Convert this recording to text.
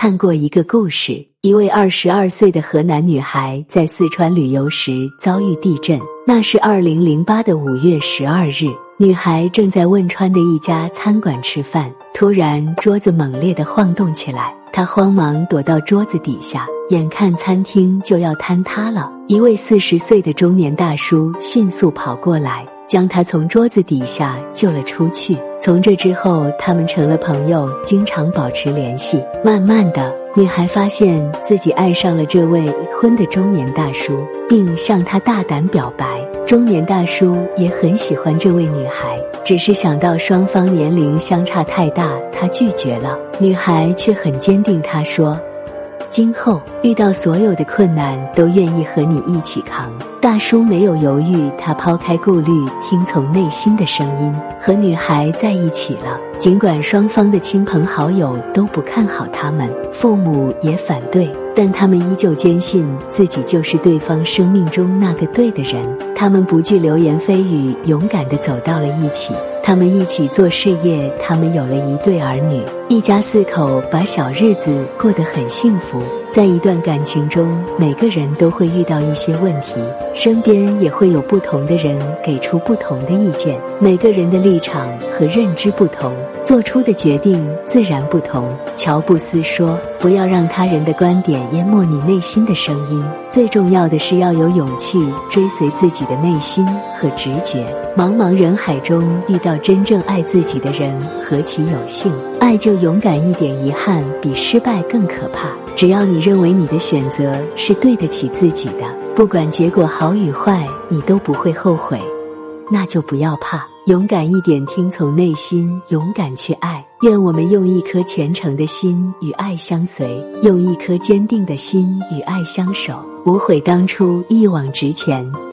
看过一个故事，一位二十二岁的河南女孩在四川旅游时遭遇地震。那是二零零八的五月十二日，女孩正在汶川的一家餐馆吃饭，突然桌子猛烈的晃动起来，她慌忙躲到桌子底下，眼看餐厅就要坍塌了。一位四十岁的中年大叔迅速跑过来。将她从桌子底下救了出去。从这之后，他们成了朋友，经常保持联系。慢慢的，女孩发现自己爱上了这位已婚的中年大叔，并向他大胆表白。中年大叔也很喜欢这位女孩，只是想到双方年龄相差太大，他拒绝了。女孩却很坚定，她说。今后遇到所有的困难，都愿意和你一起扛。大叔没有犹豫，他抛开顾虑，听从内心的声音，和女孩在一起了。尽管双方的亲朋好友都不看好他们，父母也反对，但他们依旧坚信自己就是对方生命中那个对的人。他们不惧流言蜚语，勇敢地走到了一起。他们一起做事业，他们有了一对儿女，一家四口把小日子过得很幸福。在一段感情中，每个人都会遇到一些问题，身边也会有不同的人给出不同的意见。每个人的立场和认知不同，做出的决定自然不同。乔布斯说：“不要让他人的观点淹没你内心的声音，最重要的是要有勇气追随自己的内心和直觉。”茫茫人海中遇到。真正爱自己的人何其有幸，爱就勇敢一点。遗憾比失败更可怕。只要你认为你的选择是对得起自己的，不管结果好与坏，你都不会后悔。那就不要怕，勇敢一点，听从内心，勇敢去爱。愿我们用一颗虔诚的心与爱相随，用一颗坚定的心与爱相守，无悔当初，一往直前。